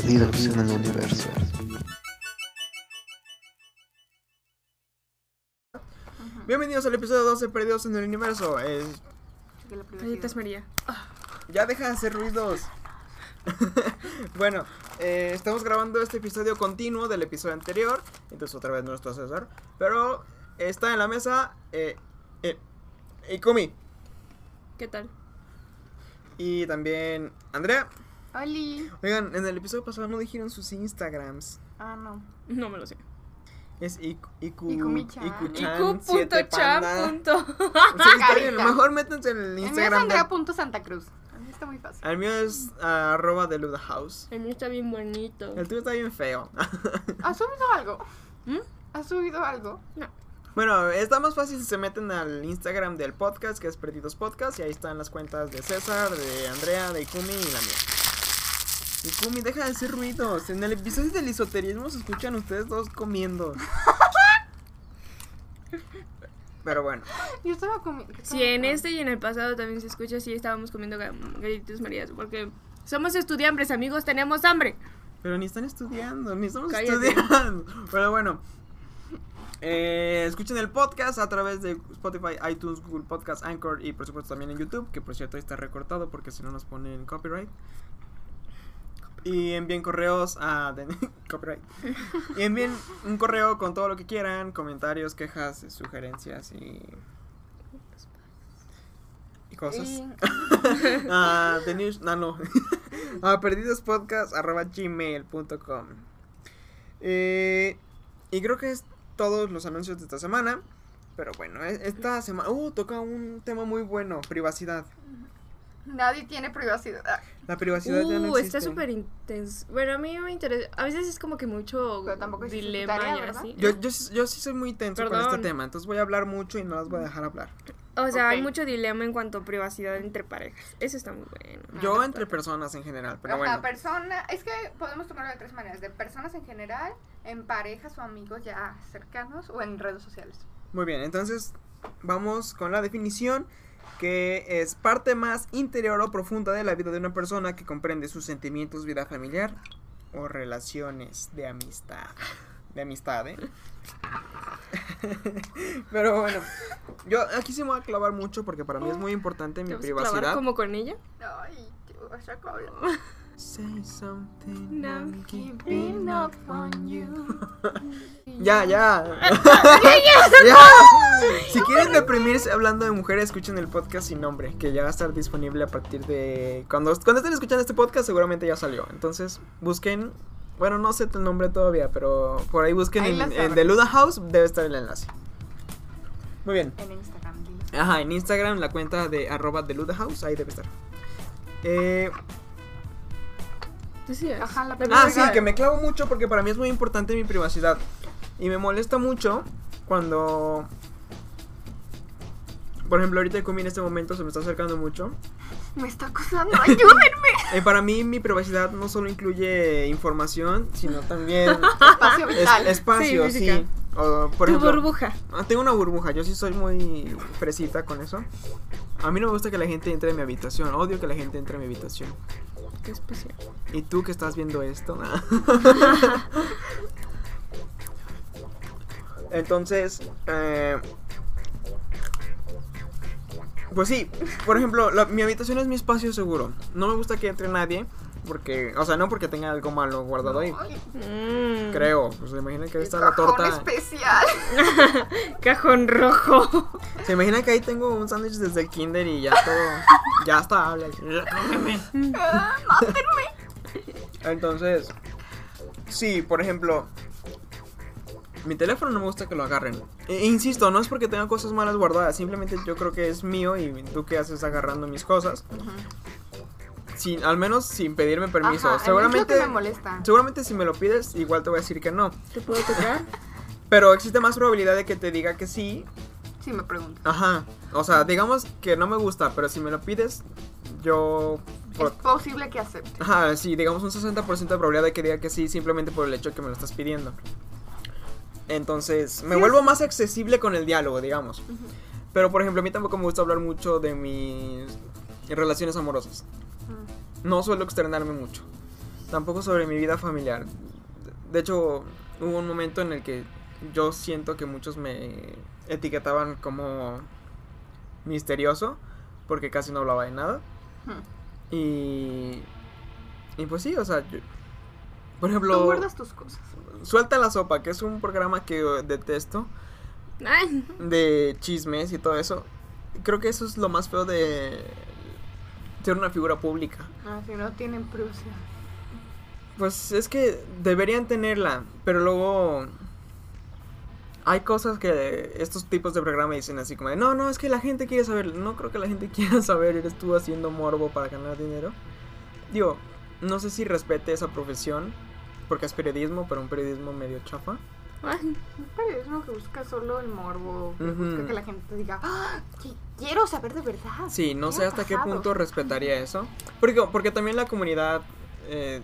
Perdidos en el universo. Bienvenidos al episodio 12 Perdidos en el Universo. Es-. Galletas María. Ya deja de hacer ruidos. bueno, eh, estamos grabando este episodio continuo del episodio anterior. Entonces otra vez nuestro César. Pero está en la mesa eh, eh, Ikumi. ¿Qué tal? Y también Andrea. Oli. Oigan, en el episodio pasado no dijeron sus Instagrams. Ah, no. No me lo sé. Es Iku, Iku, Ikumi-chan. Iku-chan. Mejor métanse en el El mío es Instagram. de- Andrea.santa Cruz. A mí está muy fácil. El mío es ah, arroba de Luda House. El mío está bien bonito. El tuyo está bien feo. ¿Has subido algo? ¿Mm? ¿Has subido algo? Bueno, está más fácil si se meten al Instagram del podcast, que es Perdidos Podcast, y ahí están las cuentas de César, de Andrea, de Ikumi y la mía. Ikumi, deja de hacer ruidos. En el episodio del esoterismo se escuchan ustedes dos comiendo. Pero bueno, Yo estaba comiendo. Sí, en este y en el pasado también se escucha así, estábamos comiendo ga- galletitas marías, porque somos estudiantes, amigos, tenemos hambre. pero ni están estudiando, ni estamos Cállate. estudiando. Pero bueno, eh, escuchen el podcast a través de Spotify, iTunes, Google Podcast, Anchor y por supuesto también en YouTube, que por cierto ahí está recortado porque si no nos ponen copyright. Y envíen correos a copyright. Y envíen un correo con todo lo que quieran, comentarios, quejas, sugerencias y y cosas. A Denise, no, no. a perdidospodcast.gmail.com eh, Y creo que es todos los anuncios de esta semana. Pero bueno, e- esta semana... Uh, toca un tema muy bueno, privacidad. Nadie tiene privacidad. Ah, La privacidad ya no Uh, existe. está súper intenso. Bueno, a mí me interesa. A veces es como que mucho Pero tampoco dilema tarea, y así. Yo, yo, sí- yo sí soy muy tenso con Perdón. este tema, entonces voy a hablar mucho y no las voy a dejar hablar. O sea, hay mucho dilema en cuanto a privacidad entre parejas. Eso está muy bueno. Yo entre personas en general, pero bueno. persona. Es que podemos tomarlo de tres maneras: de personas en general, en parejas o amigos ya cercanos o en redes sociales. Muy bien, entonces vamos con la definición que es parte más interior o profunda de la vida de una persona que comprende sus sentimientos, vida familiar o relaciones de amistad. De amistad, ¿eh? Pero bueno, yo aquí sí me voy a clavar mucho porque para mí es muy importante mi ¿Te vas a clavar privacidad. como con ella? Ay, te vas a. Say something, No I'm keeping up on you. Ya, ya. ya. Si quieren deprimirse hablando de mujeres, escuchen el podcast sin nombre, que ya va a estar disponible a partir de... Cuando, cuando estén escuchando este podcast seguramente ya salió. Entonces busquen... Bueno, no sé el nombre todavía, pero por ahí busquen Ahí en. The Luda House, debe estar el enlace. Muy bien. En Instagram. Ajá, en Instagram la cuenta de arroba The Luda House, ahí debe estar. Eh, Decías. Ajá, la Ah, sí, que me clavo mucho porque para mí es muy importante mi privacidad. Y me molesta mucho cuando. Por ejemplo, ahorita Kumi en este momento se me está acercando mucho. Me está acusando, ayúdenme. Y para mí mi privacidad no solo incluye información, sino también Espacio es- vital. espacio, Sí, sí. física. O, por tu ejemplo, burbuja. ah, tengo una burbuja, yo sí soy muy fresita con eso. A mí no me gusta que la gente entre en mi habitación, odio que la gente entre en mi habitación. Qué especial. ¿Y tú que estás viendo esto? Entonces, eh, pues sí, por ejemplo, la- mi habitación es mi espacio seguro. No me gusta que entre nadie, porque, o sea, no porque tenga algo malo guardado ahí. Mm. Creo, pues se imagina que ahí está la cajón torta. especial. Cajón rojo. Se imagina que ahí tengo un sándwich desde el kinder y ya todo, ya está, habla. Ah, Entonces, sí, por ejemplo, mi teléfono no me gusta que lo agarren. E- insisto, no es porque tenga cosas malas guardadas, simplemente yo creo que es mío y tú qué haces agarrando mis cosas. Sin, al menos sin pedirme permiso. Ajá, es lo seguramente, que me molesta. seguramente si me lo pides, igual te voy a decir que no. ¿Te puedo tocar? Pero existe más probabilidad de que te diga que sí. Sí, me pregunto. Ajá. O sea, digamos que no me gusta, pero si me lo pides, yo... Es posible que acepte. Ajá, sí, digamos un 60% de probabilidad de que diga que sí, simplemente por el hecho de que me lo estás pidiendo. Entonces, me Sí, vuelvo es- más accesible con el diálogo, digamos. Pero, por ejemplo, a mí tampoco me gusta hablar mucho de mis relaciones amorosas. Mm. No suelo externarme mucho. tampoco sobre mi vida familiar. De hecho, hubo un momento en el que yo siento que muchos me etiquetaban como misterioso, porque casi no hablaba de nada. Y. Y pues sí, o sea, yo- por Tú ejemplo, guardas tus cosas. Suelta la Sopa, que es un programa que detesto, Ay, de chismes y todo eso. Creo que eso es lo más feo de ser una figura pública. Ah, si no tienen privacidad. Pues es que deberían tenerla, pero luego hay cosas que estos tipos de programa dicen así como de, no, no, es que la gente quiere saber. No creo que la gente quiera saber, eres tú haciendo morbo para ganar dinero. Digo, no sé si respete esa profesión, porque es periodismo, pero un periodismo medio chafa. ay, Un periodismo que busca solo el morbo, que busca que la gente diga, ¡Ah! qui- quiero saber de verdad. Sí, no sé ha hasta qué pasado?". punto respetaría eso. Porque, porque también la comunidad eh,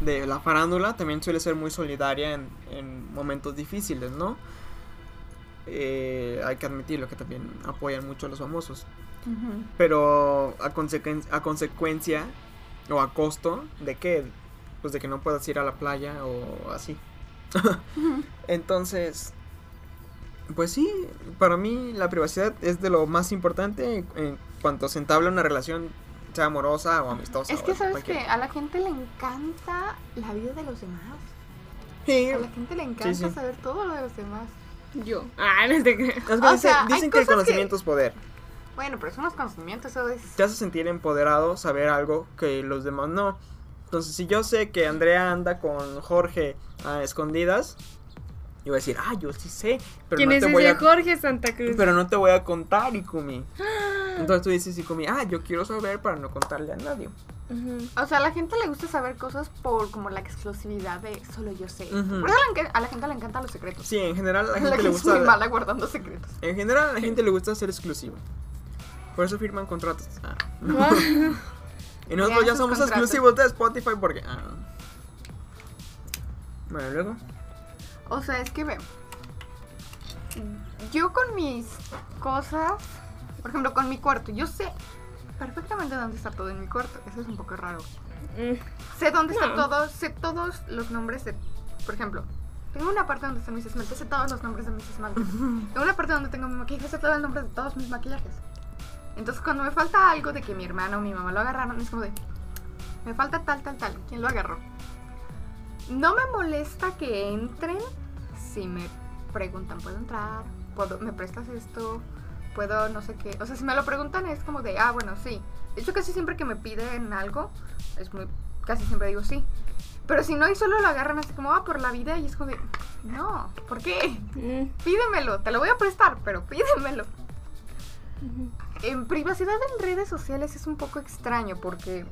de la farándula también suele ser muy solidaria en, en momentos difíciles, ¿no? Eh, hay que admitirlo que también apoyan mucho a los famosos. Pero a, consequen- a consecuencia o a costo de que pues de que no puedas ir a la playa o así. Entonces, pues sí, para mí la privacidad es de lo más importante en cuanto se entabla una relación, sea amorosa o amistosa. Es que sabes que cualquier- a la gente le encanta la vida de los demás. Sí, A la gente le encanta sí. saber todo lo de los demás. yo. Ah, no te creo. que o dicen, sea, dicen que el cosas que- conocimiento es poder. Bueno, pero son los conocimientos, eso es... Te hace sentir empoderado saber algo que los demás no. Entonces, si yo sé que Andrea anda con Jorge a escondidas, yo voy a decir, ah, yo sí sé, pero ¿Quién no es te voy ese a Jorge Santa Cruz? pero no te voy a contar, Ikumi. Entonces tú dices, Ikumi, ah, yo quiero saber para no contarle a nadie. O sea, a la gente le gusta saber cosas por como la exclusividad de solo yo sé. Ujú. Por eso a la, a la gente le encantan los secretos. Sí, en general a la gente le es muy gusta. mala guardando secretos. En general a la gente le gusta ser exclusivo. Por eso firman contratos. Ah. Y nosotros ya somos contratos. exclusivos de Spotify porque. ah. Bueno, luego. O sea, es que ve. Yo con mis cosas, por ejemplo, con mi cuarto, yo sé perfectamente dónde está todo en mi cuarto. Eso es un poco raro. mm, Sé dónde está No. todo, sé todos los nombres de. Por ejemplo, tengo una parte donde están mis esmaltes, sé todos los nombres de mis esmaltes. tengo una parte donde tengo mi maquillaje, sé todo el nombre de todos mis maquillajes. Entonces, cuando me falta algo de que mi hermano o mi mamá lo agarraron, es como de. Me falta tal, tal, tal. ¿Quién lo agarró? No me molesta que entren si me preguntan, ¿puedo entrar? ¿Puedo, ¿Me prestas esto? ¿Puedo no sé qué? O sea, si me lo preguntan es como de, ah, bueno, sí. De hecho, casi siempre que me piden algo, es muy, casi siempre digo sí. Pero si no, y solo lo agarran así como, ah, por la vida, y es como de, no, ¿por qué? mm, Pídemelo, te lo voy a prestar, pero pídemelo. ujú. En privacidad en redes sociales es un poco extraño porque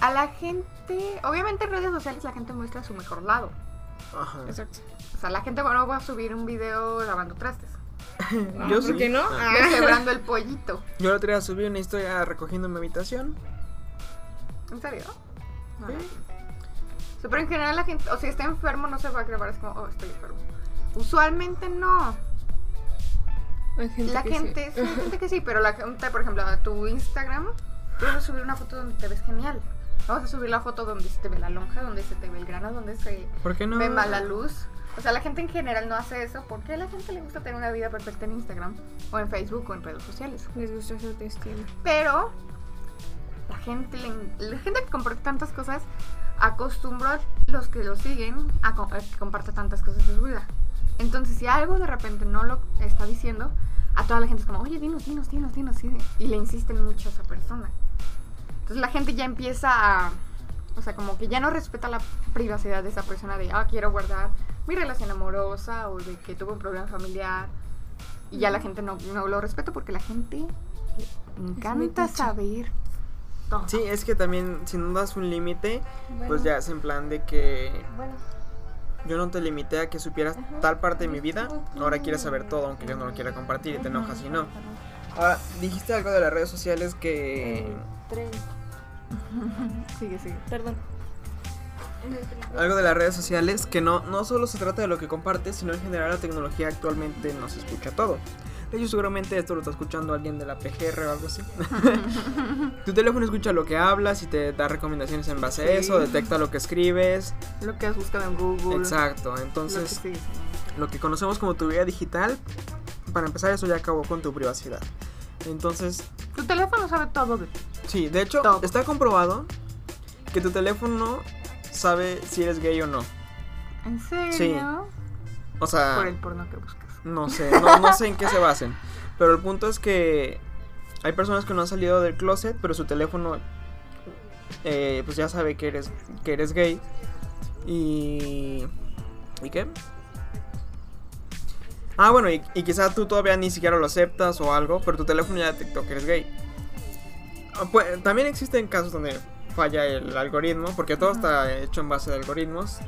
a la gente, obviamente en redes sociales la gente muestra su mejor lado. Ajá. Exacto. O sea, la gente no va a subir un video lavando trastes, Ah, Yo ¿Por sí. qué no? Ah. Ah. quebrando el pollito. Yo el otro día subí una historia recogiendo mi habitación. ¿En serio? No. Sí. O sea, pero en general la gente, o si está enfermo no se va a grabar, es como, oh, estoy enfermo. Usualmente no. Hay gente La que gente, sí. sí, hay gente que sí, pero la gente, por ejemplo, a tu Instagram, tú vas a subir una foto donde te ves genial. Vamos a subir la foto donde se te ve la lonja, donde se te ve el grano, donde se ¿Por qué no? ve mala luz. O sea, la gente en general no hace eso porque a la gente le gusta tener una vida perfecta en Instagram o en Facebook o en redes sociales. Les gusta su autoestima. Pero la gente, la gente que comparte tantas cosas acostumbra a los que lo siguen a que comparte tantas cosas de su vida. Entonces, si algo de repente no lo está diciendo, a toda la gente es como, oye, dinos, dinos, dinos, dinos, sí", y le insisten mucho a esa persona. Entonces la gente ya empieza a, o sea, como que ya no respeta la privacidad de esa persona de, ah, quiero guardar mi relación amorosa o de que tuve un problema familiar. Y ya la gente no, no lo respeta porque la gente le encanta saber todo. Sí, es que también si no das un límite, pues ya es en plan de que Bueno, yo no te limité a que supieras tal parte de mi vida, ahora quieres saber todo aunque yo no lo quiera compartir y te enojas y no. Ahora, dijiste algo de las redes sociales que... Tren. sigue, sigue. Perdón. Algo de las redes sociales que no, no solo se trata de lo que compartes, sino en general la tecnología actualmente nos escucha todo. De hecho, seguramente esto lo está escuchando alguien de la PGR o algo así. tu teléfono escucha lo que hablas y te da recomendaciones en base a Sí. eso, detecta lo que escribes. Lo que has buscado en Google. Exacto, Lo que entonces lo que conocemos como tu vida digital, para empezar eso ya acabó con tu privacidad. Entonces, Tu teléfono sabe todo de ti. sí, de hecho, Todo. está comprobado que tu teléfono sabe si eres gay o no. ¿En serio? Sí. O sea, Por el porno que buscas. no sé, no, no sé en qué se basen. Pero el punto es que hay personas que no han salido del closet, pero su teléfono eh, pues ya sabe que eres, que eres gay. Y... ¿Y qué? Ah, bueno, y, y quizá tú todavía ni siquiera lo aceptas o algo, pero tu teléfono ya detectó que eres gay. Ah, pues, también existen casos donde falla el algoritmo, porque todo está hecho en base de algoritmos.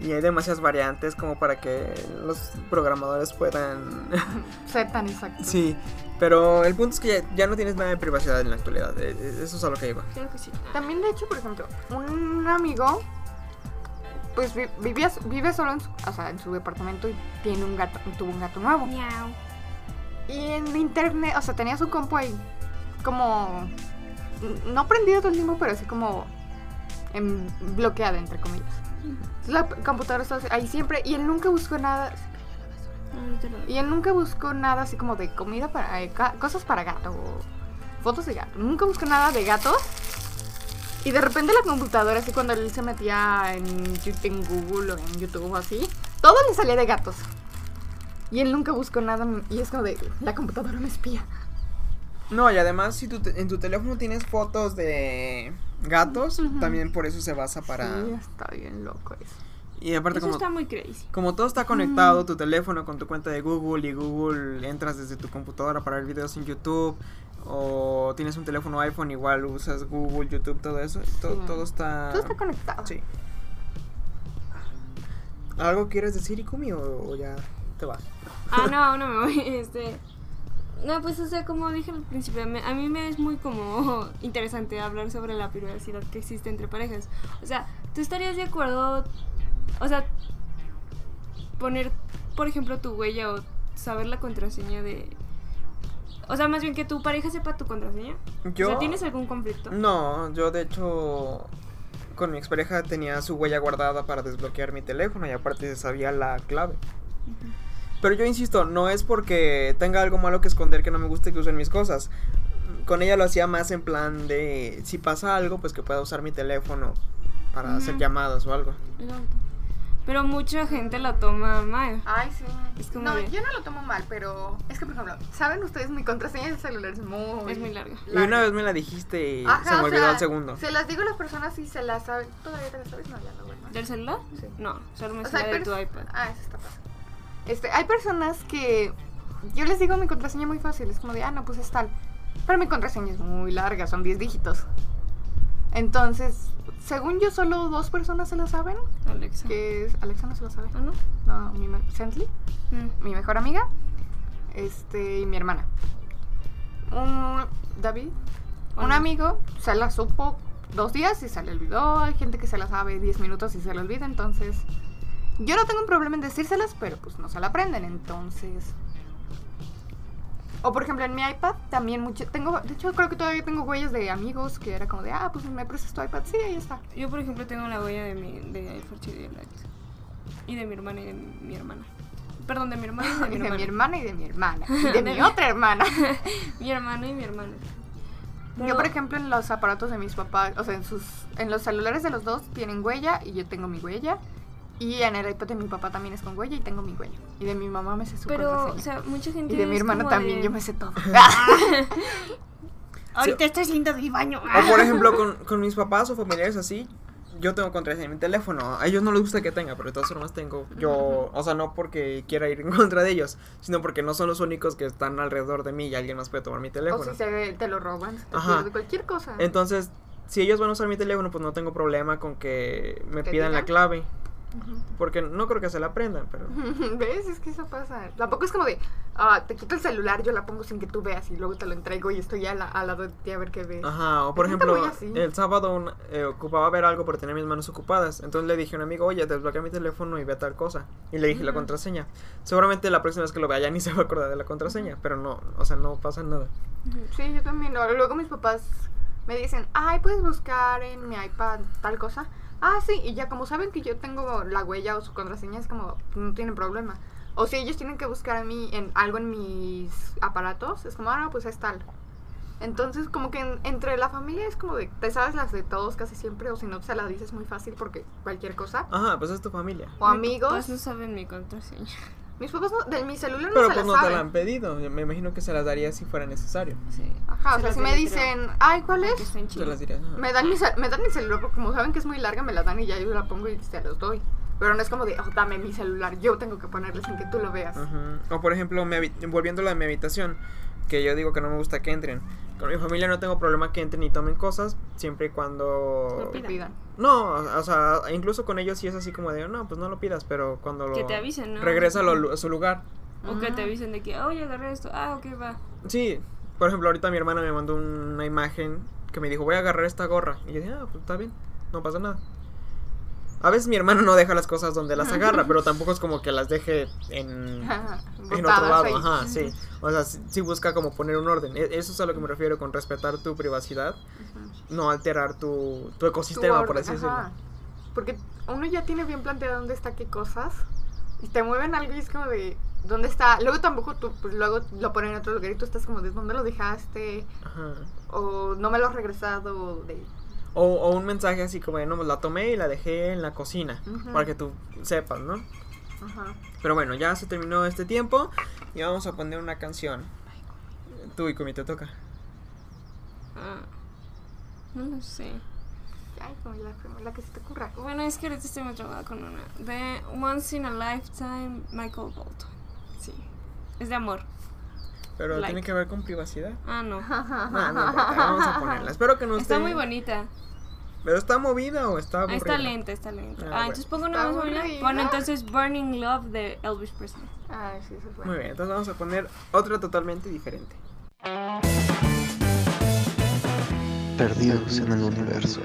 Y hay demasiadas variantes como para que los programadores puedan... Ser tan exacto. sí, pero el punto es que ya, ya no tienes nada de privacidad en la actualidad. eh, eh, Eso es a lo que iba. Claro que sí. También, de hecho, por ejemplo, un amigo, pues vi- vivía, vive solo en su, o sea, en su departamento y tiene un gato, tuvo un gato nuevo. Miau. Y en internet, o sea, tenía su compu ahí como, no prendido todo el tiempo, pero así como en, bloqueada, entre comillas. La computadora estaba ahí siempre y él nunca buscó nada, doy. y él nunca buscó nada así como de comida para, eh, cosas para gato o fotos de gato. Nunca buscó nada de gatos. Y de repente la computadora, así cuando él se metía en Google o en YouTube o así, todo le salía de gatos. Y él nunca buscó nada y es como de, la computadora me espía. No, y además si tu te- en tu teléfono tienes fotos de gatos, también por eso se basa para... Sí, está bien loco eso. Y aparte Eso como, está muy crazy. como todo está conectado, tu teléfono con tu cuenta de Google y Google entras desde tu computadora para ver videos en YouTube o tienes un teléfono iPhone igual usas Google, YouTube, todo eso, todo, Sí. todo está... Todo está conectado. Sí. ¿Algo quieres decir, Ikumi, o, o ya te vas? Ah, no, no me voy. Este. No, pues, o sea, como dije al principio, me- a mí me es muy como interesante hablar sobre la privacidad que existe entre parejas. O sea, ¿tú estarías de acuerdo? O sea, poner, por ejemplo, tu huella o saber la contraseña de. O sea, más bien que tu pareja sepa tu contraseña. Yo... O sea, ¿tienes algún conflicto? No, yo de hecho con mi expareja tenía su huella guardada para desbloquear mi teléfono y aparte sabía la clave. Pero yo insisto, no es porque tenga algo malo que esconder que no me guste que usen mis cosas. Con ella lo hacía más en plan de si pasa algo, pues que pueda usar mi teléfono para hacer Ujú. llamadas o algo. Pero mucha gente la toma mal. Ay, sí. Es como no, de- yo no lo tomo mal, pero es que, por ejemplo, ¿saben ustedes? Mi contraseña del celular es muy... Es muy larga. Y una vez me la dijiste y Ajá, se me olvidó sea, al segundo. Se las digo a las personas y se las saben. ¿Todavía te las sabes? No, ya no, bueno. ¿Del celular? Sí. No, solo me O sea, de tu iPad. Ah, eso está fácil. Este, hay personas que yo les digo mi contraseña muy fácil, es como de, ah, no, pues es tal. Pero mi contraseña es muy larga, son 10 dígitos. Entonces, según yo, solo dos personas se la saben, Alexa. que es Alexa no se la sabe. ¿Ah, no? No, mi Sentley, Mm. mi mejor amiga, este, y mi hermana. Un David, un amigo, se la supo dos días y se le olvidó. Hay gente que se la sabe 10 minutos y se le olvida, entonces yo no tengo un problema en decírselas, pero pues no se la aprenden, entonces. O por ejemplo en mi iPad también mucho tengo, de hecho creo que todavía tengo huellas de amigos que era como de, ah, pues me prestas tu iPad, sí, ahí está. Yo, por ejemplo, tengo la huella de mi de Ferchi y de. Y de mi hermana y de mi hermana. Perdón, de mi hermana y de mi Y de hermana. mi hermana y de mi hermana. Y de mi otra hermana. mi hermano y mi hermana. Yo, por ejemplo, en los aparatos de mis papás, o sea, en sus en los celulares de los dos tienen huella y yo tengo mi huella. Y en el iPad de mi papá también es con huella y tengo mi huella. Y de mi mamá me sé su Pero, o sea, mucha gente. y de mi hermano también, de- yo me sé todo. Ahorita estoy saliendo del baño. O por ejemplo, con, con mis papás o familiares así, yo tengo contraseña en mi teléfono. A ellos no les gusta que tenga, pero de todas formas tengo. Yo, o sea, no porque quiera ir en contra de ellos, sino porque no son los únicos que están alrededor de mí y alguien más puede tomar mi o teléfono. si se, te lo roban, se te Ajá. cualquier cosa. Entonces, si ellos van a usar mi teléfono, pues no tengo problema con que me ¿Te pidan la Porque no creo que se la aprendan, pero... ¿Ves? Es que eso pasa. Tampoco es como de, ah, te quito el celular, yo la pongo sin que tú veas y luego te lo entrego y estoy al, al lado de ti a ver qué ves. Ajá, o por ejemplo, el sábado un- eh, ocupaba ver algo por tener mis manos ocupadas. Entonces le dije a un amigo, oye, desbloquea mi teléfono y ve tal cosa. Y le dije la Ujú. contraseña. Seguramente la próxima vez que lo vea ya ni se va a acordar de la contraseña, pero no, o sea, no pasa nada. Sí, yo también. Luego mis papás me dicen, ay, puedes buscar en mi iPad tal cosa. Ah, sí, y ya como saben que yo tengo la huella o su contraseña, es como, no tienen problema. O si ellos tienen que buscar a mí en algo en mis aparatos, es como, ah, no, pues es tal. Entonces, como que en- entre la familia es como de, te sabes las de todos casi siempre, o si no, se la dices muy fácil porque cualquier cosa. Ajá, pues es tu familia. O amigos. Pues no saben mi contraseña. Mis papás no- de mi celular no Pero se pues no te la han pedido. Yo Me imagino que se las daría si fuera necesario. Sí. Ajá, o Se sea, las si me dicen, ay, ¿cuál Que es? está en Te chino. las dirías. ajá. Me dan, mi, cel- me dan mi celular porque como saben que es muy larga, me la dan y ya yo la pongo y se los doy. Pero no es como de, oh, dame mi celular, yo tengo que ponerle sin que tú lo veas. Ujú. O por ejemplo, mi habi- volviendo a la de mi habitación, que yo digo que no me gusta que entren. Con mi familia no tengo problema que entren y tomen cosas, siempre y cuando... Que pidan. No, o sea, incluso con ellos sí es así como de, no, pues no lo pidas, pero cuando lo... Que te avisen, ¿no? Regresa a, lo- a su lugar. O que te avisen de que, oye, agarré esto. Ah, ok, va. Sí, por ejemplo, ahorita mi hermana me mandó una imagen que me dijo, voy a agarrar esta gorra. Y yo dije, ah, pues está bien, no pasa nada. A veces mi hermano no deja las cosas donde las agarra, pero tampoco es como que las deje en, en otro lado. ahí. Ajá, sí. O sea, sí, sí busca como poner un orden. E- Eso es a lo que me refiero con respetar tu privacidad, no alterar tu, tu Tu ecosistema, por así decirlo. ajá. Porque uno ya tiene bien planteado dónde está qué cosas. Y te mueven algo y es como de, ¿dónde está? Luego tampoco tú, pues luego lo ponen en otro lugar y tú estás como de, ¿dónde lo dejaste? Ajá. O no me lo has regresado. de, O, o un mensaje así como de, no, pues la tomé y la dejé en la cocina, para que tú sepas, ¿no? ajá. Pero bueno, ya se terminó este tiempo y vamos a poner una canción. Tú y te toca. Ah, no lo sé. Ay, como la, que se te ocurra. Bueno, es que ahorita estoy muy trabada con una. De Once in a Lifetime, Michael Bolton. Sí. Es de amor. Pero Like. tiene que ver con privacidad. Ah, no. No, no importa, vamos a ponerla. Espero que no esté. Está muy bonita. ¿Pero está movida o está Ah, aburrida? está lenta, está lenta. Ah, Ah, bueno. entonces pongo una ¿Está más bonita. Bueno, entonces Burning Love de Elvis Presley. Ay, sí, es bueno. Muy bien, entonces vamos a poner otra totalmente diferente. Perdidos en el universo.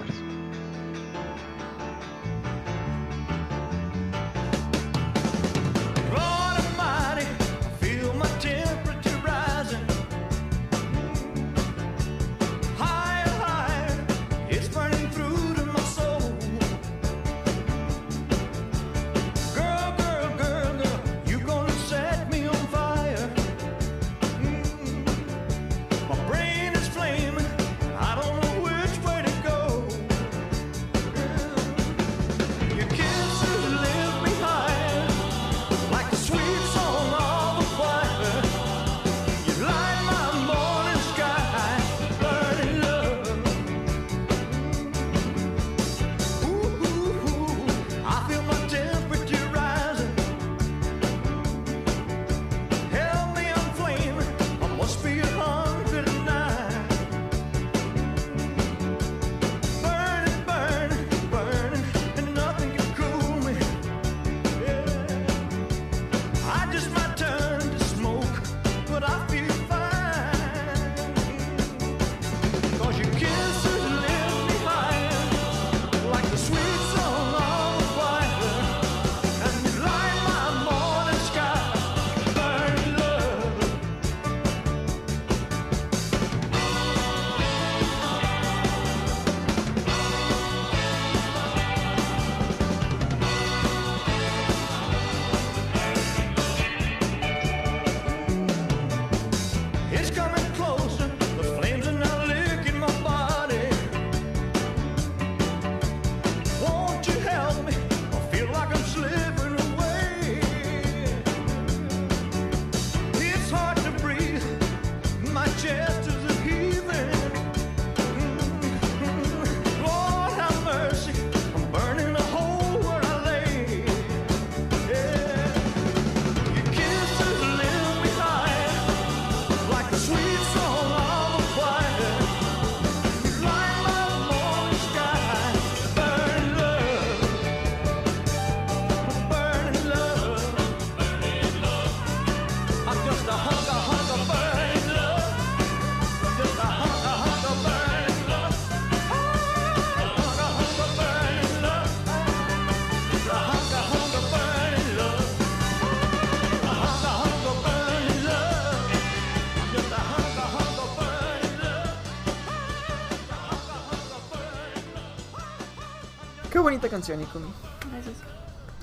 Canción, Ikumi. Gracias.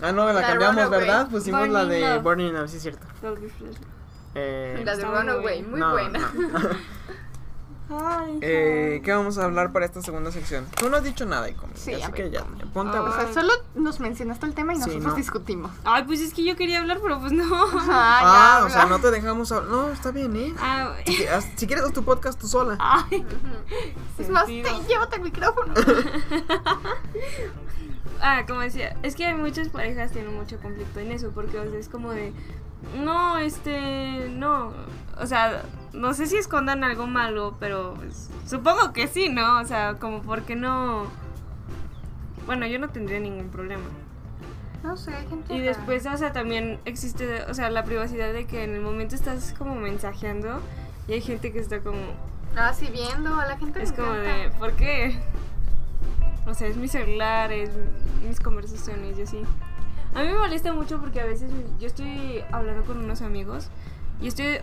Ah, no, la, La cambiamos. ¿verdad? Pusimos la de Love. Burning Love, sí es cierto. Eh, La de Runaway, muy no, buena. no. Ay, Eh, ¿Qué vamos a hablar para esta segunda sección? Tú no has dicho nada, Ikumi. Sí, así que ya, ponte a sea, solo nos mencionaste el tema y Sí, nosotros no. discutimos. Ay, pues es que yo quería hablar, pero pues no. Ah, ya, o sea, no te dejamos hablar. No, está bien, ¿eh? Ah, Si, que- haz- si quieres, haz tu podcast tú sola. ay. Es más, te- llévate el micrófono. Ah, como decía, es que hay muchas parejas tienen mucho conflicto en eso, porque o sea, es como de, no, este, no, o sea, no sé si escondan algo malo, pero pues, supongo que sí, ¿no? O sea, como porque no, bueno, yo no tendría ningún problema. No sé, hay gente. Y después, o sea, también existe, o sea, la privacidad de que en el momento estás como mensajeando y hay gente que está como, Ah, sí, viendo a la gente. es como encanta. de, ¿por qué? O sea, es mi celular, es mis conversaciones y así. A mí me molesta mucho porque a veces yo estoy hablando con unos amigos y estoy...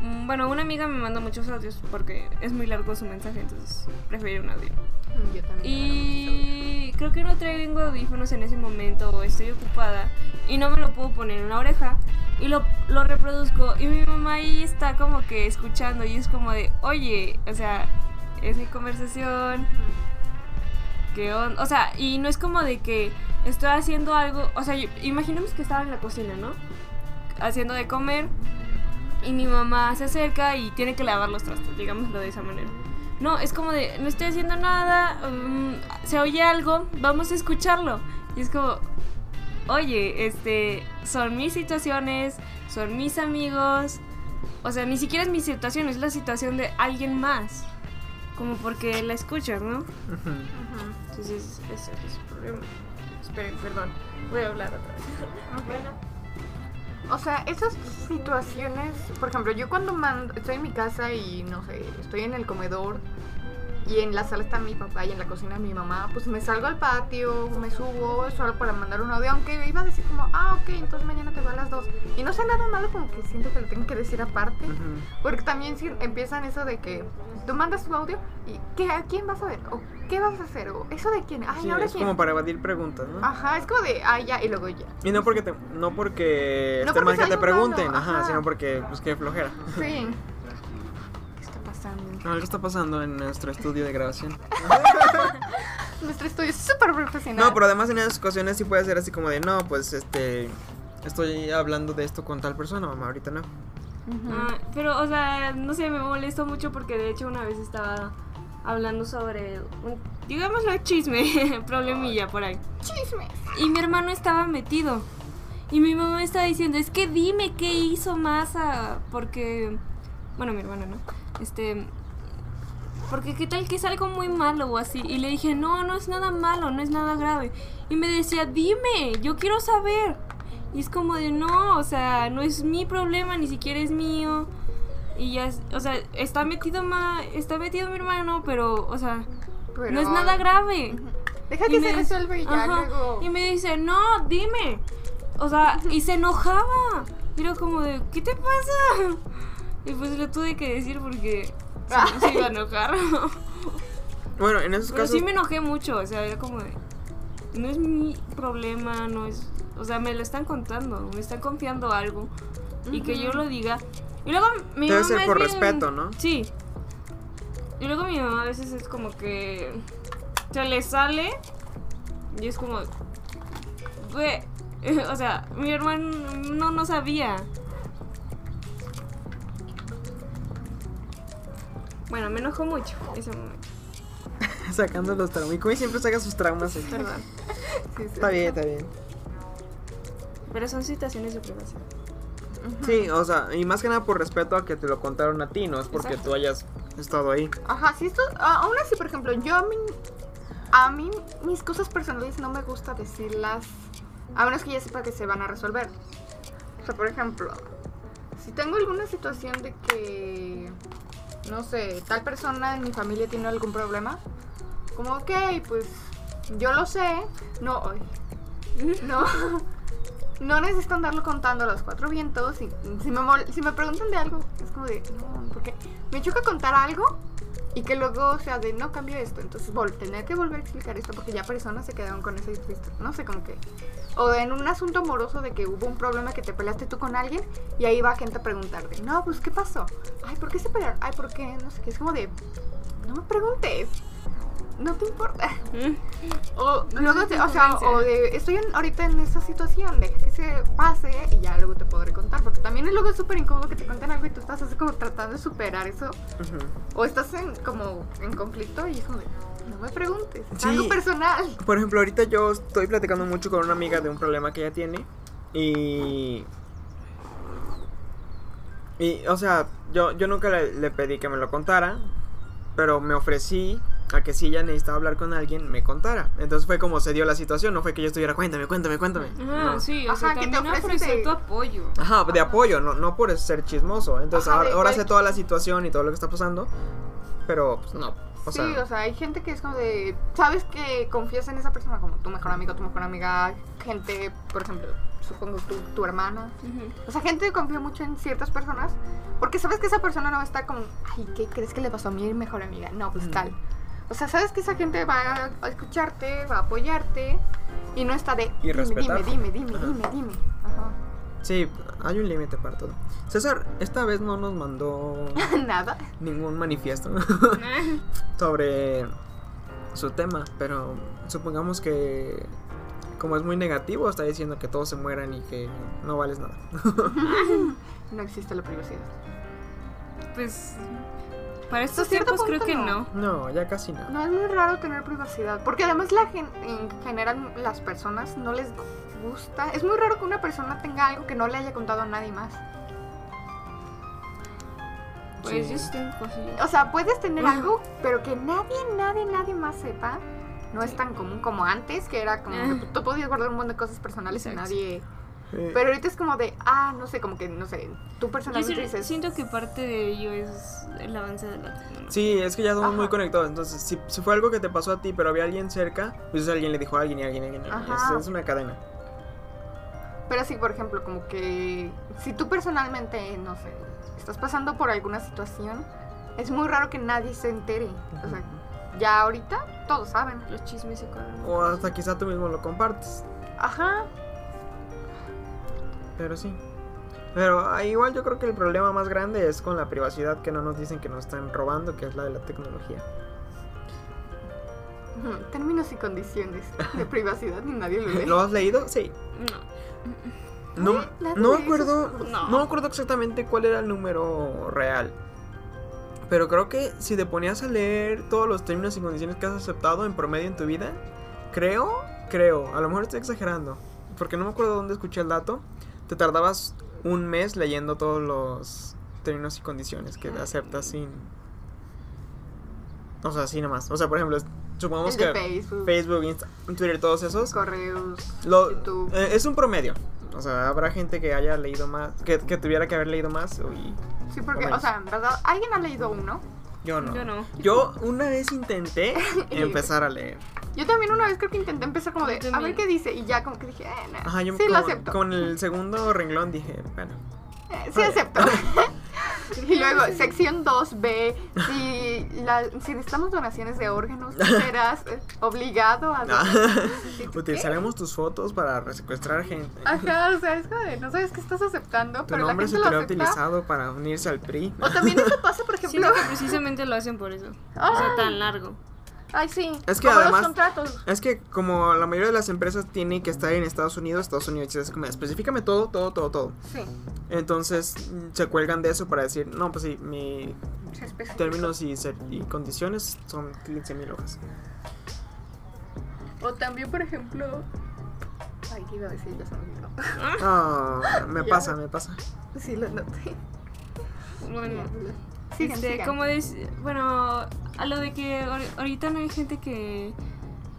mm, bueno, una amiga me manda muchos audios porque es muy largo su mensaje, entonces prefiero un audio. Mm, Yo también. Y creo que no traigo audífonos en ese momento o estoy ocupada y no me lo puedo poner en la oreja y lo, lo reproduzco y mi mamá ahí está como que escuchando y es como de, oye, o sea, es mi conversación, ¿qué onda? O sea, y no es como de que estoy haciendo algo, o sea, imaginemos que estaba en la cocina, ¿no? Haciendo de comer y mi mamá se acerca y tiene que lavar los trastos, digámoslo de esa manera. No, es como de, no estoy haciendo nada, mm, se oye algo, vamos a escucharlo. Y es como, oye, este, son mis situaciones, son mis amigos. O sea, ni siquiera es mi situación, es la situación de alguien más. Como porque la escuchas, ¿no? Ujú. Ujú. Entonces, ese es el problema. Esperen, perdón. Voy a hablar otra vez. Bueno. O sea, esas situaciones, por ejemplo, yo cuando mando, estoy en mi casa y no sé, estoy en el comedor y en la sala está mi papá y en la cocina mi mamá, pues me salgo al patio, me subo solo para mandar un audio, aunque iba a decir como, ah, ok, entonces mañana te veo a las dos. Y no sé nada malo como que siento que lo tengo que decir aparte, Ujú. porque también si empiezan eso de que tú mandas tu audio y ¿qué, ¿a quién vas a ver? ¿O qué vas a hacer? ¿O eso de quién? Ay, Sí, ahora es quién. como para evadir preguntas, ¿no? Ajá, es como de, ah, ya, y luego ya. Y no porque te, no porque No esté mal que te pregunten, ajá, ajá. sino porque pues qué flojera. Sí. Algo está pasando en nuestro estudio de grabación. Nuestro estudio es súper profesional. No, pero además en esas ocasiones sí puede ser así como de, no, pues este estoy hablando de esto con tal persona, mamá, ahorita no. Ah, pero, o sea, no sé, me molesta mucho porque de hecho una vez estaba hablando sobre, un, digámoslo, chisme, problemilla por ahí. Chismes. Y mi hermano estaba metido. Y mi mamá estaba diciendo, es que dime qué hizo Masa. Porque, bueno, mi hermano, ¿no? Este, porque qué tal que es algo muy malo o así. Y le dije, no, no es nada malo, no es nada grave. Y me decía, dime, yo quiero saber. Y es como de, no, o sea, no es mi problema, ni siquiera es mío. Y ya, o sea, está metido ma, está metido mi hermano, pero, o sea, Pero- no es nada grave. Deja que se resuelva y ya luego. Y me dice, no, dime. O sea, y se enojaba. Y era como de, ¿qué te pasa? Y pues le tuve que decir porque si no se iba a enojar. Bueno, en esos Pero casos sí me enojé mucho, o sea, era como de, no es mi problema, no es, o sea, me lo están contando, me están confiando algo y que yo lo diga. Y luego mi Debe mamá ser por bien- respeto, ¿no? Sí. Y luego mi mamá a veces es como que se le sale y es como, güey, o sea, mi hermano no, no sabía. Bueno, me enojó mucho ese momento. sacando los traumas. Y como siempre saca sus traumas. aquí. Perdón. Sí, sí. Está bien, está bien. Pero son situaciones de privacidad. Sí, o sea, y más que nada por respeto a que te lo contaron a ti, no es porque Exacto. tú hayas estado ahí. Ajá, si esto. aún así, por ejemplo, yo a mí. A mí, mis cosas personales no me gusta decirlas. A menos que ya sepa que se van a resolver. O sea, por ejemplo, si tengo alguna situación de que. No sé, tal persona en mi familia tiene algún problema. Como, ok, pues. Yo lo sé. No, ay, no. No necesito andarlo contando a los cuatro vientos. Y si me, si me preguntan de algo, es como de. No, porque me choca contar algo Y que luego, o sea, de no cambio esto. Entonces, vol tener que volver a explicar esto porque ya personas se quedaron con ese triste. No sé, como que. O en un asunto amoroso de que hubo un problema que te peleaste tú con alguien y ahí va gente a preguntarte, no, pues, ¿qué pasó? Ay, ¿por qué se pelearon? Ay, ¿por qué? No sé qué. Es como de. No me preguntes. No te importa. O luego, te- o sea, o de, estoy en- ahorita en esta situación, deja que se pase y ya luego te podré contar. Porque también es luego súper incómodo que te cuenten algo y tú estás así como tratando de superar eso. O estás en, como en conflicto y es como de, no me preguntes, es Sí. algo personal. Por ejemplo, ahorita yo estoy platicando mucho con una amiga de un problema que ella tiene. Y. Y, o sea, yo, yo nunca le, le pedí que me lo contara. Pero me ofrecí a que si ella necesitaba hablar con alguien, me contara. Entonces fue como se dio la situación. No fue que yo estuviera, cuéntame, cuéntame, cuéntame. Ajá, No. sí, o Ajá, sea, que te de- tu apoyo. Ajá, de apoyo, no, no por ser chismoso. Entonces Ajá, ahora, ahora sé toda la situación y todo lo que está pasando. Pero, pues no. O sí, sea, o sea, hay gente que es como de, sabes que confías en esa persona como tu mejor amigo, tu mejor amiga, gente, por ejemplo, supongo tu, tu hermana. O sea, gente que confía mucho en ciertas personas porque sabes que esa persona no va a estar como, ay, ¿qué crees que le pasó a mi mejor amiga? No, pues tal. O sea, sabes que esa gente va a, escucharte, va a apoyarte y no está de, Y dime, dime, dime, dime, dime, dime. Ajá. Sí, hay un límite para todo. César, esta vez no nos mandó Nada. ningún manifiesto sobre su tema, pero supongamos que como es muy negativo, está diciendo que todos se mueran y que no vales nada. No existe la privacidad. Pues para estos tiempos creo que no. no. No, ya casi no. No es muy raro tener privacidad, porque además la gen en general las personas no les gusta. Es muy raro que una persona tenga algo que no le haya contado a nadie más. Pues Sí. yo sí tengo cosillas. O sea, puedes tener Ajá. algo, pero que nadie, nadie, nadie más sepa. No es tan común como antes, que era como Ajá. que tú podías guardar un montón de cosas personales y Exacto. nadie. Eh, Pero ahorita es como de, ah, no sé, como que, no sé, tú Yo personalmente sí- dices. siento que parte de ello es el avance de la tecnología. Sí, es que ya somos Ajá. muy conectados. Entonces, si, si fue algo que te pasó a ti, pero había alguien cerca, pues alguien le dijo a alguien y alguien, y alguien. y alguien. Ajá. Es, es una cadena. Pero sí, por ejemplo, como que si tú personalmente, no sé, estás pasando por alguna situación, es muy raro que nadie se entere. O sea, ya ahorita todos saben. Los chismes se corren. O hasta quizá tú mismo lo compartes. Ajá. Pero sí. Pero ah, igual yo creo que el problema más grande es con la privacidad que no nos dicen que nos están robando, que es la de la tecnología. Términos y condiciones de privacidad ni nadie lo lee. ¿Lo has leído? Sí. No. No, no me acuerdo. No me acuerdo exactamente cuál era el número real. Pero creo que si te ponías a leer todos los términos y condiciones que has aceptado en promedio en tu vida, creo, creo, a lo mejor estoy exagerando, porque no me acuerdo dónde escuché el dato, te tardabas un mes leyendo todos los términos y condiciones que aceptas sin... O sea, así nomás. O sea, por ejemplo, supongamos que Facebook, Facebook, Insta- Twitter, todos esos... correos, Lo- YouTube. eh, es un promedio. O sea, habrá gente que haya leído más, que, que tuviera que haber leído más y Sí, porque, o sea, en verdad, ¿alguien ha leído uno? yo no. Yo no. Yo una vez intenté empezar a leer. Yo también una vez creo que intenté empezar como de, a ver qué dice, y ya como que dije, eh, no, Ajá, yo sí lo como- acepto. con el segundo renglón dije, bueno. Eh, sí acepto. y luego, sección 2B, si, la, si necesitamos donaciones de órganos, tú serás eh, obligado a donar. ¿Y tú qué? Utilizaremos tus fotos para secuestrar gente. Ajá, o sea, es como de, no sabes qué estás aceptando, Tu pero la nombre gente se lo será acepta. utilizado para unirse al PRI. O también eso pasa, por ejemplo. Siento que precisamente lo hacen por eso. O sea, tan largo. Ay, sí. Es que como además- los contratos. Es que como la mayoría de las empresas tienen que estar en Estados Unidos, Estados Unidos es como, específicame todo, todo, todo, todo. Sí. Entonces se cuelgan de eso para decir, no, pues sí, mi términos y, y condiciones son 15 mil hojas. O también, por ejemplo. Ay, ¿qué iba a decir? Ya se me olvidó. Ah, me Ya. pasa, me pasa. Sí, lo noté. Bueno, Sigan, este, sigan. como des, bueno, a lo de que ahor- ahorita no hay gente que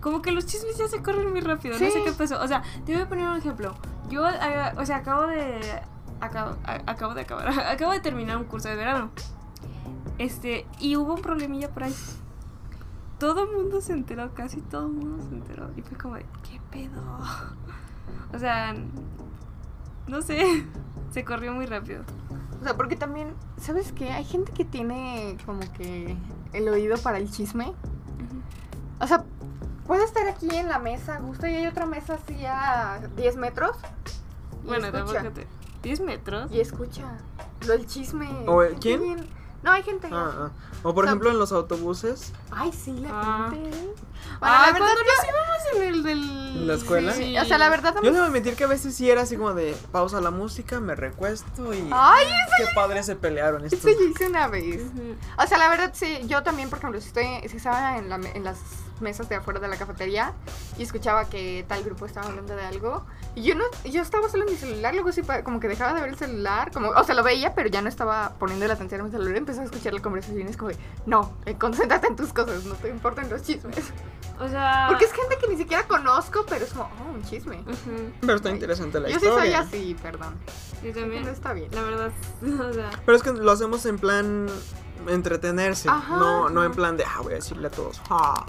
como que los chismes ya se corren muy rápido, no sé qué pasó. O sea, te voy a poner un ejemplo. Yo, o sea, acabo de acabo, a- acabo de acabar, acabo de terminar un curso de verano. Este, y hubo un problemilla por ahí. Todo el mundo se enteró, casi todo el mundo se enteró. Y fue como de, ¿qué pedo? O sea, no sé, se corrió muy rápido. O sea, porque también, ¿sabes qué? Hay gente que tiene como que el oído para el chisme. O sea, puede estar aquí en la mesa gusto y hay otra mesa así a 10 metros. Y Bueno, escucha. tampoco te... 10 metros. Y escucha. Lo del chisme. ¿O el- quién? No, hay gente. Ah, ah. O por ejemplo en los autobuses. Ay, sí, la Ah. gente. Bueno, Ah, la verdad cuando yo- nos íbamos en el del... ¿En la escuela? Sí, o sea, la verdad a mí- Yo debo admitir que a veces sí era así como de pausa la música, me recuesto y. Ay, Qué padre se pelearon estos. eso yo hice una vez. O sea, la verdad sí, yo también, por ejemplo, si, estoy, si estaba en, la me- en las mesas de afuera de la cafetería y escuchaba que tal grupo estaba hablando de algo, y yo no, yo estaba solo en mi celular, luego sí, como que dejaba de ver el celular, como, o sea, lo veía, pero ya no estaba poniendo la atención a mi celular, empecé a escuchar la conversación y es como de, no, eh, concéntrate en tus cosas, no te importan los chismes. O sea... Porque es gente que ni siquiera conozco, pero es como, oh, un chisme. Ujú. Pero está interesante la Yo sí soy historia. así, perdón. Yo también. No está bien. La verdad, o sea... Pero es que lo hacemos en plan entretenerse, Ajá, no, no ajá. en plan de, ah, voy a decirle a todos, ah.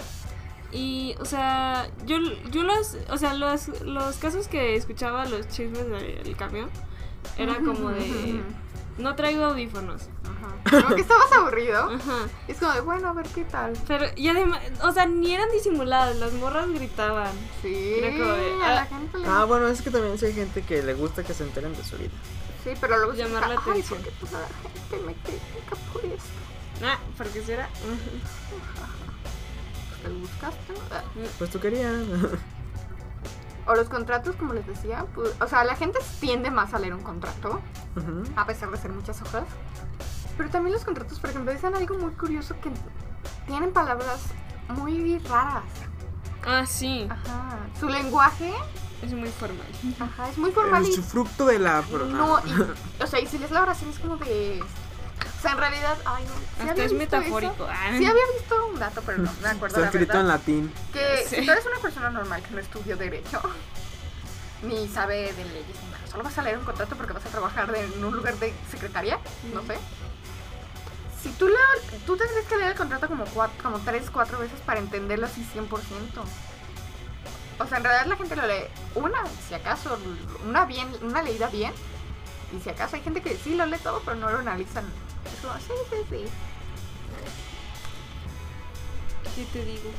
Y, o sea, yo, yo los, o sea, los, los casos que escuchaba los chismes del camión, era como de, no traigo audífonos. Ajá. Como que estabas aburrido. Ajá. y Es como de, bueno, a ver qué tal. Pero, y además, o sea, ni eran disimuladas, las morras gritaban. Sí, Era como de, a la ah, gente le Ah, bueno, es que también sí hay gente que le gusta que se enteren de su vida. Sí, pero luego se Llamar está, la Ay, atención". ¿por qué toda la gente me critica por esto? Ah, porque si era... ¿Te lo buscaste? Ah. Pues tú querías. O los contratos, como les decía, pues, o sea, la gente tiende más a leer un contrato, a pesar de ser muchas hojas. Pero también los contratos, por ejemplo, dicen algo muy curioso que tienen palabras muy raras. Ah, sí, Ajá. Su lenguaje, es muy formal. ajá, es muy formal El y fruto de la. No, y, o sea, y si lees la oración es como de. O sea, en realidad, ay, no. sí había es visto metafórico. eso. Ah. Sí, había visto un dato, pero no me acuerdo Está la escrito verdad. en latín. Que Sí. si tú eres una persona normal que no estudió Derecho, ni sabe de leyes, ni nada, solo vas a leer un contrato porque vas a trabajar de- en un lugar de secretaria, no sé. Si tú, la, tú tendrías que leer el contrato como, cuatro, como tres, cuatro veces para entenderlo así 100%. O sea, en realidad la gente lo lee una, si acaso, una bien, una leída bien. Y si acaso hay gente que sí lo lee todo, pero no lo analizan. Es como, sí, sí, sí. ¿Qué te digo?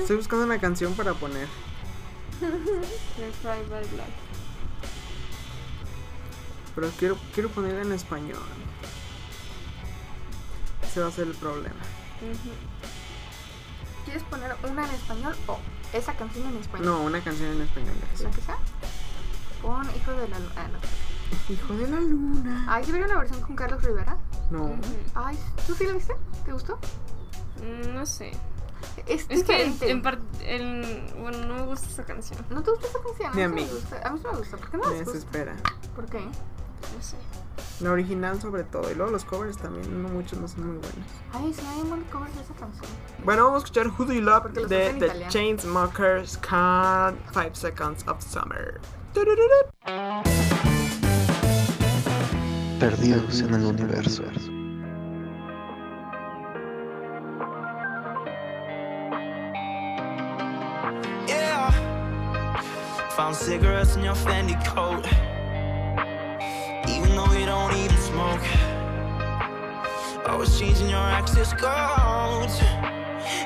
Estoy buscando una canción para poner. Pero quiero, quiero ponerla en español. Ese va a ser el problema. ¿Quieres poner una en español o esa canción en español? No, una canción en español. ¿La que sea? Pon Hijo de la Luna. Ah, no. Hijo de la luna. Ay, ¿sí vieron la versión con Carlos Rivera? No. Ujú. Ay, ¿tú sí la viste? ¿Te gustó? Mm, No sé. Es, Es que en, en part- en- bueno, no me gusta esa canción. ¿No te gusta esa canción? Ni a sí mí. me gusta. A mí sí me gusta. ¿Por qué no Me desespera. ¿Por qué? No sé. La original sobre todo. Y luego los covers también, no muchos, no son muy buenos. Ay, sí, hay un buen cover de esa canción. Bueno, vamos a escuchar Who Do You Love Porque de The. Chainsmokers con 5 Seconds of Summer. Perdidos en el universo. Yeah. Found cigarettes in your Fendi coat. Even though you don't even smoke. Always changing your access codes.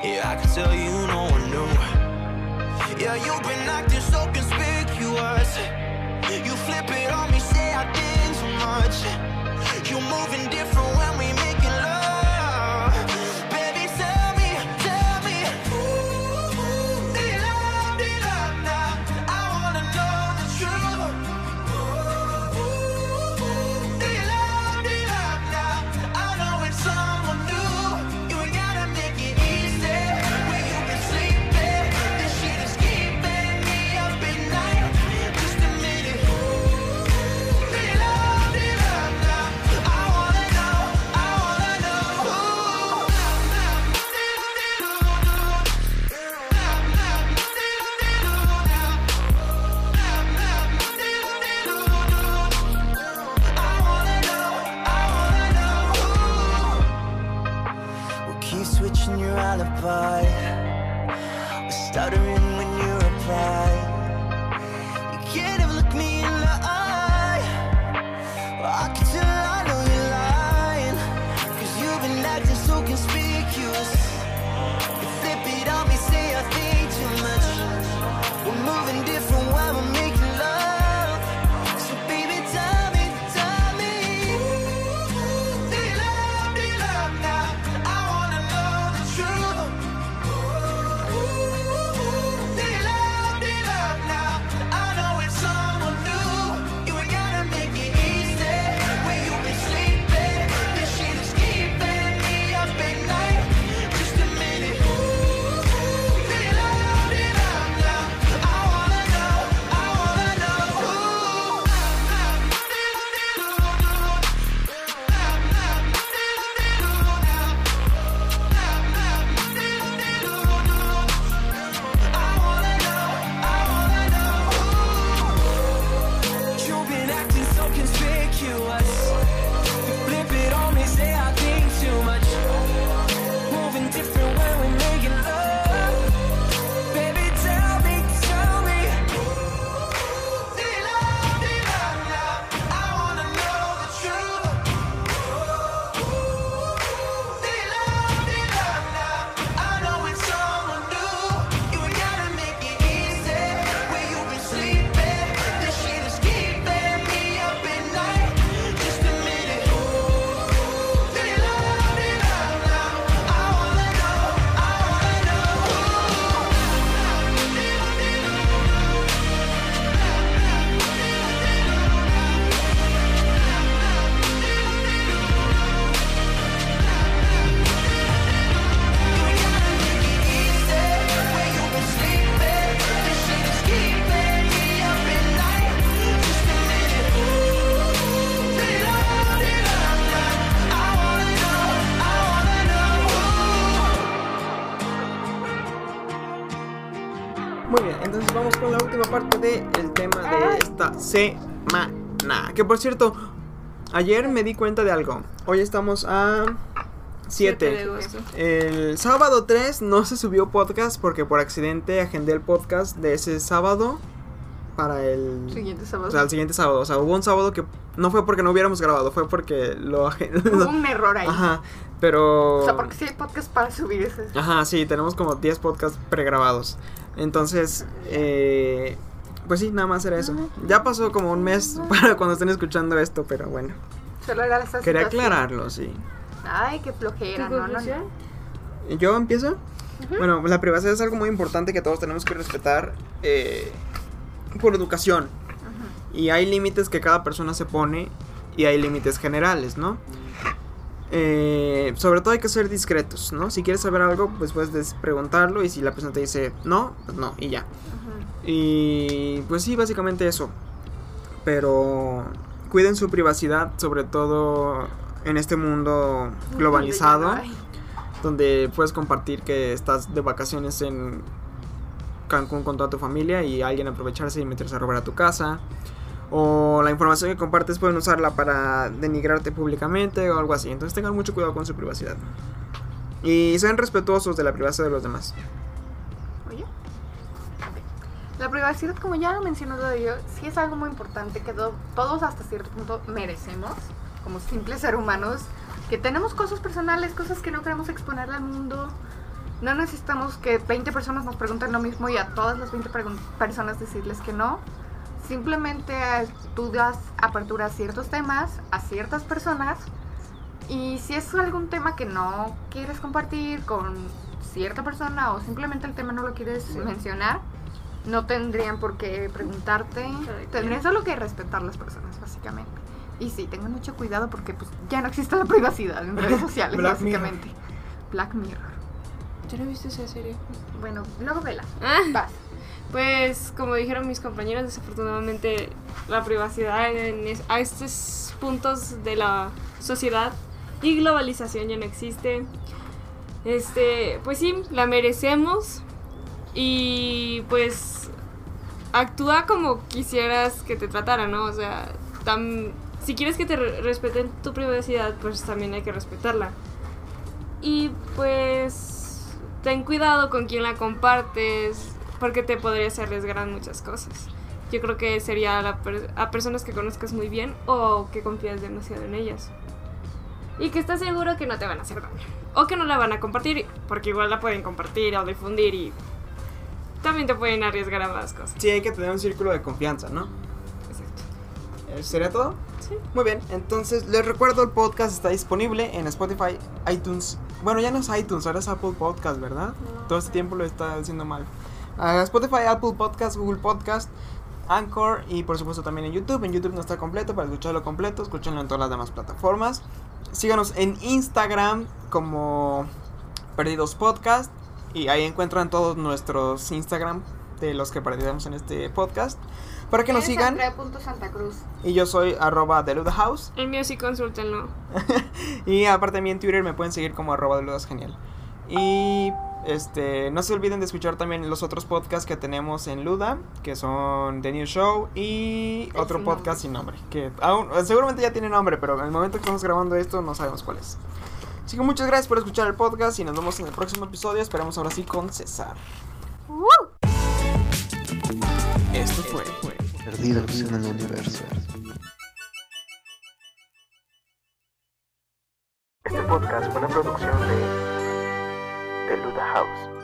Yeah, I can tell you no one knew. Yeah, you've been acting so conspicuous. You flip it on me, say I did too much. You moving different when we semana. Que por cierto, ayer me di cuenta de algo. Hoy estamos a 7 de 7. agosto. El sábado 3 no se subió podcast porque por accidente agendé el podcast de ese sábado para el Siguiente sábado. o sea, el siguiente sábado. O sea, hubo un sábado que no fue porque no hubiéramos grabado, fue porque lo agendé. Hubo un error ahí. Ajá, pero O sea, porque sí hay podcast para subir ese. Ajá, sí, tenemos como 10 podcasts pregrabados. Entonces, eh, pues sí, nada más era eso. Ya pasó como un mes para cuando estén escuchando esto, pero bueno. Solo era esa Quería situación. aclararlo, sí. Ay, qué ¿Tu flojera, no, no. ¿Yo empiezo? Bueno, la privacidad es algo muy importante que todos tenemos que respetar eh, por educación. Y hay límites que cada persona se pone y hay límites generales, ¿no? Eh, sobre todo hay que ser discretos, ¿no? Si quieres saber algo, pues puedes des- preguntarlo y si la persona te dice no, pues no, y ya. Y pues sí, básicamente eso. Pero cuiden su privacidad, sobre todo en este mundo globalizado, donde puedes compartir que estás de vacaciones en Cancún con toda tu familia y alguien aprovecharse y meterse a robar a tu casa. O la información que compartes pueden usarla para denigrarte públicamente o algo así. Entonces tengan mucho cuidado con su privacidad. Y sean respetuosos de la privacidad de los demás. La privacidad, como ya lo mencionó yo, sí es algo muy importante que to- todos hasta cierto punto merecemos, como simples seres humanos, que tenemos cosas personales, cosas que no queremos exponerle al mundo. No necesitamos que 20 personas nos pregunten lo mismo y a todas las 20 pregun- personas decirles que no. Simplemente tú das apertura a ciertos temas, a ciertas personas y si es algún tema que no quieres compartir con cierta persona o simplemente el tema no lo quieres mencionar, no tendrían por qué preguntarte. Tendrían solo que respetar las personas, básicamente. Y sí, tengan mucho cuidado porque pues ya no existe la privacidad en redes sociales, Black Mirror. básicamente. Black Mirror. ¿Yo no he visto esa serie? Bueno, luego vela. Ah, Vas. pues como dijeron mis compañeros, desafortunadamente la privacidad en es- a estos puntos de la sociedad y globalización ya no existe. Este, pues sí, la merecemos y pues actúa como quisieras que te tratara, ¿no? O sea, tam- si quieres que te re- respeten tu privacidad, pues también hay que respetarla. Y pues ten cuidado con quién la compartes, porque te podrías arriesgar muchas cosas. Yo creo que sería a, per- a personas que conozcas muy bien o que confías demasiado en ellas. Y que estás seguro que no te van a hacer daño. O que no la van a compartir, porque igual la pueden compartir o difundir y también te pueden arriesgar a más cosas. Sí, hay que tener un círculo de confianza, ¿no? Exacto. Eh, ¿Sería todo? Sí. Muy bien, entonces les recuerdo el podcast está disponible en Spotify, iTunes. Bueno, ya no es iTunes, ahora es Apple Podcast, ¿verdad? Todo este tiempo lo está haciendo mal. Ah, Spotify, Apple Podcast, Google Podcast, Anchor y por supuesto también en YouTube. En YouTube no está completo, para escucharlo completo, escúchenlo en todas las demás plataformas. Síganos en Instagram como Perdidos Podcast y ahí encuentran todos nuestros Instagram de los que participamos en este podcast. Para que nos sigan. Santa Cruz. Y yo soy arroba de Luda House. El mío sí consúltenlo. Y aparte también en Twitter me pueden seguir como arroba de Ludas Genial. Y este no se olviden de escuchar también los otros podcasts que tenemos en Luda, que son The New Show y El otro sin podcast sin nombre, que aún, seguramente ya tiene nombre, pero en el momento que estamos grabando esto no sabemos cuál es. Así que muchas gracias por escuchar el podcast y nos vemos en el próximo episodio. Esperamos ahora sí con César. Esto fue Perdidos en el universo. Este podcast fue una producción de The Luda House.